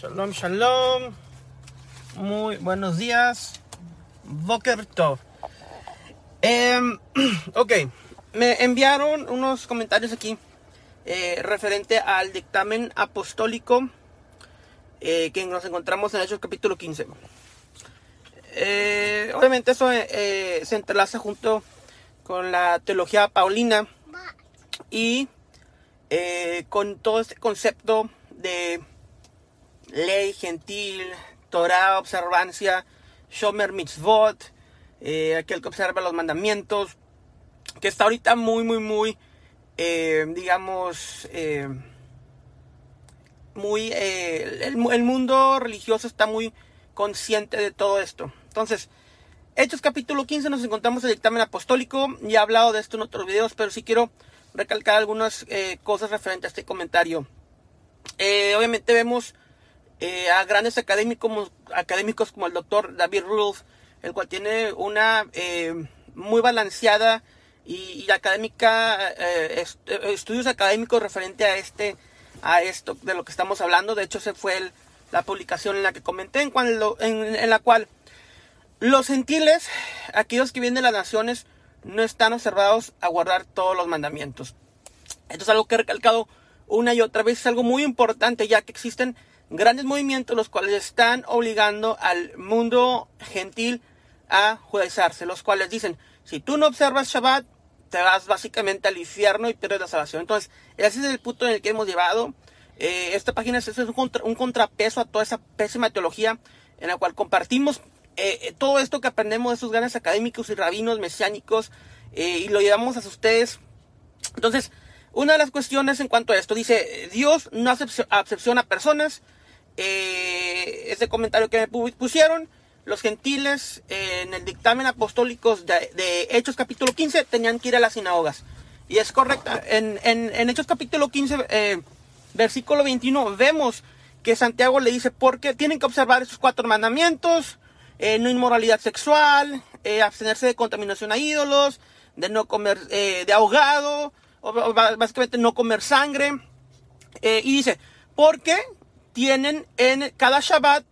Shalom, shalom. Muy buenos días. Boker Tov. Em, ok, me enviaron unos comentarios aquí eh, referente al dictamen apostólico eh, que nos encontramos en Hechos capítulo 15. Eh, obviamente eso se entrelaza junto con la teología paulina y con todo este concepto de ley gentil, Torah, observancia, Shomer Mitzvot, eh, aquel que observa los mandamientos, que está ahorita muy, muy, muy, eh, digamos, eh, muy, el, mundo religioso está muy consciente de todo esto. Entonces, Hechos capítulo 15 nos encontramos el dictamen apostólico, ya he hablado de esto en otros videos, pero sí quiero recalcar algunas cosas referentes a este comentario. obviamente vemos eh, a grandes académicos, académicos como el doctor David Rulf, el cual tiene una eh, muy balanceada y, académica, eh, estudios académicos referente a este, a esto de lo que estamos hablando. De hecho, se fue la publicación en la que comenté, en, en, la cual los gentiles, aquellos que vienen de las naciones, no están observados a guardar todos los mandamientos. Esto es algo que he recalcado una y otra vez, es algo muy importante, ya que existen grandes movimientos los cuales están obligando al mundo gentil a judaizarse, los cuales dicen, si tú no observas Shabbat, te vas básicamente al infierno y pierdes la salvación. Entonces, ese es el punto en el que hemos llevado. Eh, esta página es un, contrapeso a toda esa pésima teología en la cual compartimos eh, eh, todo esto que aprendemos de esos grandes académicos y rabinos mesiánicos y lo llevamos a ustedes. Entonces, una de las cuestiones en cuanto a esto dice, Dios no hace acepción a personas, eh, ese comentario que me pusieron, los gentiles eh, en el dictamen apostólico de, Hechos capítulo 15 tenían que ir a las sinagogas. Y es correcto, en, Hechos capítulo 15, eh, versículo 21, vemos que Santiago le dice, porque tienen que observar esos cuatro mandamientos, no inmoralidad sexual, abstenerse de contaminación a ídolos, de no comer, de ahogado, básicamente no comer sangre. y dice, porque tienen en cada Shabbat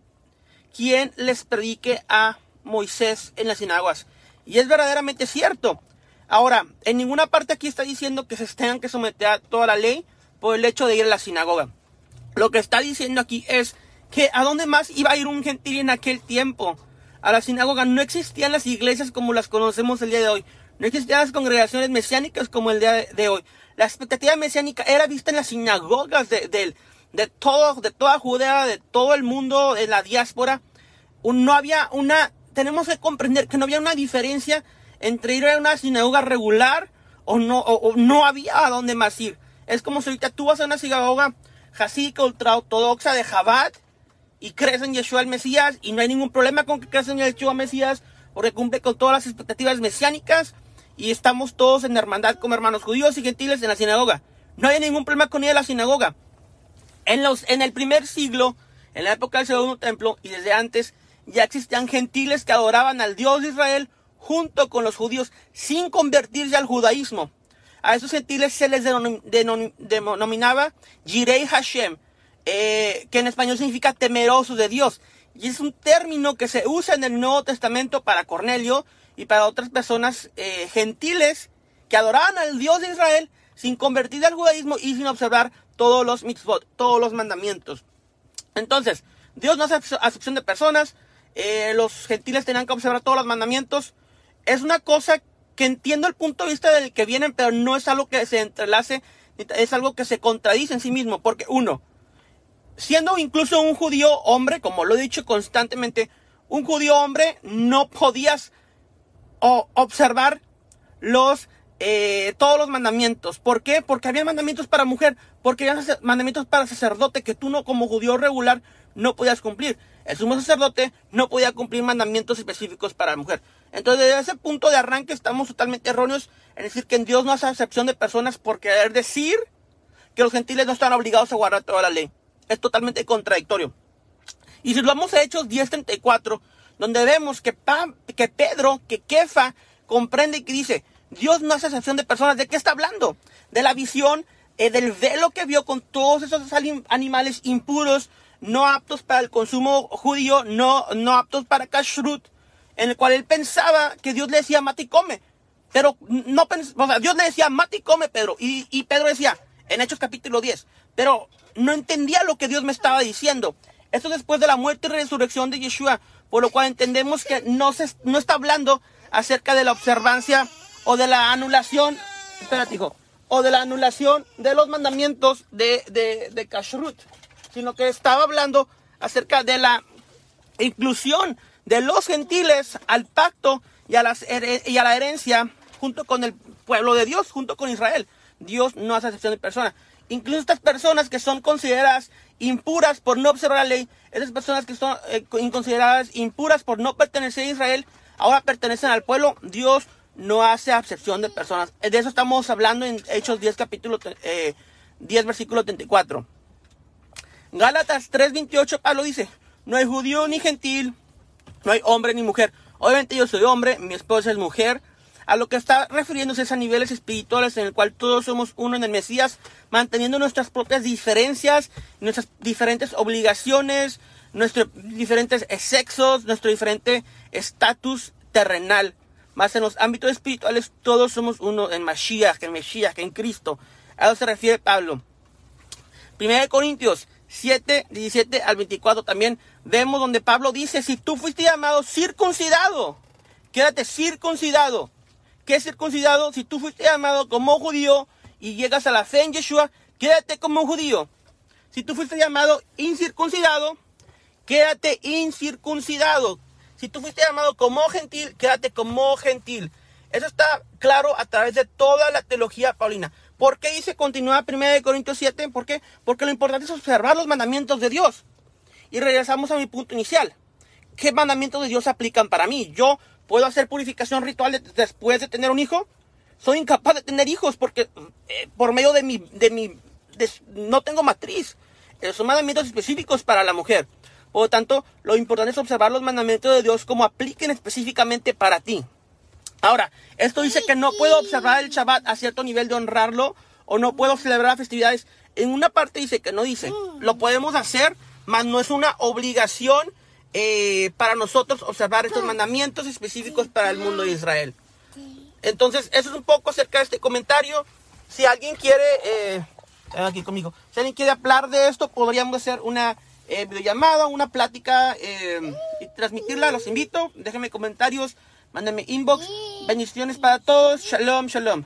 quien les predique a Moisés en las sinagogas. Y es verdaderamente cierto. Ahora, en ninguna parte aquí está diciendo que se tengan que someter a toda la ley por el hecho de ir a la sinagoga. Lo que está diciendo aquí es que a dónde más iba a ir un gentil en aquel tiempo. A la sinagoga no existían las iglesias como las conocemos el día de hoy. No existían las congregaciones mesiánicas como el día de hoy. La expectativa mesiánica era vista en las sinagogas de, de todo, de toda Judea, de todo el mundo, de la diáspora, no había una, tenemos que comprender que no había una diferencia entre ir a una sinagoga regular o no, o, no había a dónde más ir. Es como si ahorita tú vas a una sinagoga jasídica ultraortodoxa de Jabat y crees en Yeshua el Mesías y no hay ningún problema con que creas en Yeshua el Mesías porque cumple con todas las expectativas mesiánicas y estamos todos en hermandad como hermanos judíos y gentiles en la sinagoga. No hay ningún problema con ir a la sinagoga. En, los, en el primer siglo, en la época del segundo templo y desde antes, ya existían gentiles que adoraban al Dios de Israel junto con los judíos sin convertirse al judaísmo. A esos gentiles se les denominaba Jirei Hashem, eh, que en español significa temerosos de Dios. Y es un término que se usa en el Nuevo Testamento para Cornelio y para otras personas eh, gentiles que adoraban al Dios de Israel sin convertirse al judaísmo y sin observar todos los mitzvot, todos los mandamientos. Entonces, Dios no hace acepción de personas, eh, los gentiles tenían que observar todos los mandamientos. Es una cosa que entiendo el punto de vista del que vienen, pero no es algo que se entrelace, es algo que se contradice en sí mismo, porque uno, siendo incluso un judío hombre, como lo he dicho constantemente, un judío hombre no podías observar los eh, todos los mandamientos. ¿Por qué? Porque había mandamientos para mujer, porque había mandamientos para sacerdote que tú no como judío regular no podías cumplir. El sumo sacerdote no podía cumplir mandamientos específicos para la mujer. Entonces, desde ese punto de arranque estamos totalmente erróneos en decir que en Dios no hace excepción de personas por querer decir que los gentiles no están obligados a guardar toda la ley. Es totalmente contradictorio. Y si lo vamos a Hechos 10.34, donde vemos que, que Pedro, que Kefa, comprende y que dice, Dios no hace excepción de personas. ¿De qué está hablando? De la visión eh, del velo que vio con todos esos animales impuros no aptos para el consumo judío, no, no aptos para kashrut, en el cual él pensaba que Dios le decía, mate y come. Pero no o sea, Dios le decía, mate y come, Pedro. Y, y Pedro decía, en Hechos capítulo 10, pero no entendía lo que Dios me estaba diciendo. Esto después de la muerte y resurrección de Yeshua, por lo cual entendemos que no, se, no está hablando acerca de la observancia o de la anulación, espérate hijo, o de la anulación de los mandamientos de, de, de Kashrut, sino que estaba hablando acerca de la inclusión de los gentiles al pacto y a, y a la herencia junto con el pueblo de Dios, junto con Israel. Dios no hace excepción de personas. Incluso estas personas que son consideradas impuras por no observar la ley, esas personas que son eh, consideradas impuras por no pertenecer a Israel, ahora pertenecen al pueblo. Dios no hace excepción de personas. De eso estamos hablando en Hechos 10, capítulo 10, eh, versículo 34. Gálatas 3:28, Pablo dice, no hay judío ni gentil, no hay hombre ni mujer. Obviamente yo soy hombre, mi esposa es mujer. A lo que está refiriéndose es a niveles espirituales en el cual todos somos uno en el Mesías, manteniendo nuestras propias diferencias, nuestras diferentes obligaciones, nuestros diferentes sexos, nuestro diferente estatus terrenal. Más en los ámbitos espirituales todos somos uno en Mashiach, en Mesías, en Cristo. A eso se refiere Pablo. 1 Corintios 7, 17 al 24 también vemos donde Pablo dice, si tú fuiste llamado circuncidado, quédate circuncidado. ¿Qué es circuncidado? Si tú fuiste llamado como judío y llegas a la fe en Yeshua, quédate como judío. Si tú fuiste llamado incircuncidado, quédate incircuncidado. Si tú fuiste llamado como gentil, quédate como gentil. Eso está claro a través de toda la teología paulina. ¿Por qué dice continúa 1 Corintios 7? ¿Por qué? Porque lo importante es observar los mandamientos de Dios. Y regresamos a mi punto inicial. ¿Qué mandamientos de Dios aplican para mí? ¿Yo puedo hacer purificación ritual después de tener un hijo? Soy incapaz de tener hijos porque eh, por medio de mi, de mi, no tengo matriz. Eh, son mandamientos específicos para la mujer. Por lo tanto, lo importante es observar los mandamientos de Dios como apliquen específicamente para ti. Ahora, esto dice que no puedo observar el Shabbat a cierto nivel de honrarlo o no puedo celebrar festividades. En una parte dice que no dice. Lo podemos hacer, mas no es una obligación eh, para nosotros observar estos mandamientos específicos para el mundo de Israel. Entonces, eso es un poco acerca de este comentario. Si alguien quiere, eh, aquí conmigo, si alguien quiere hablar de esto, podríamos hacer una eh, videollamada, una plática eh, y transmitirla. Los invito. Déjenme comentarios. Mándame inbox. Bendiciones para todos. Shalom, shalom.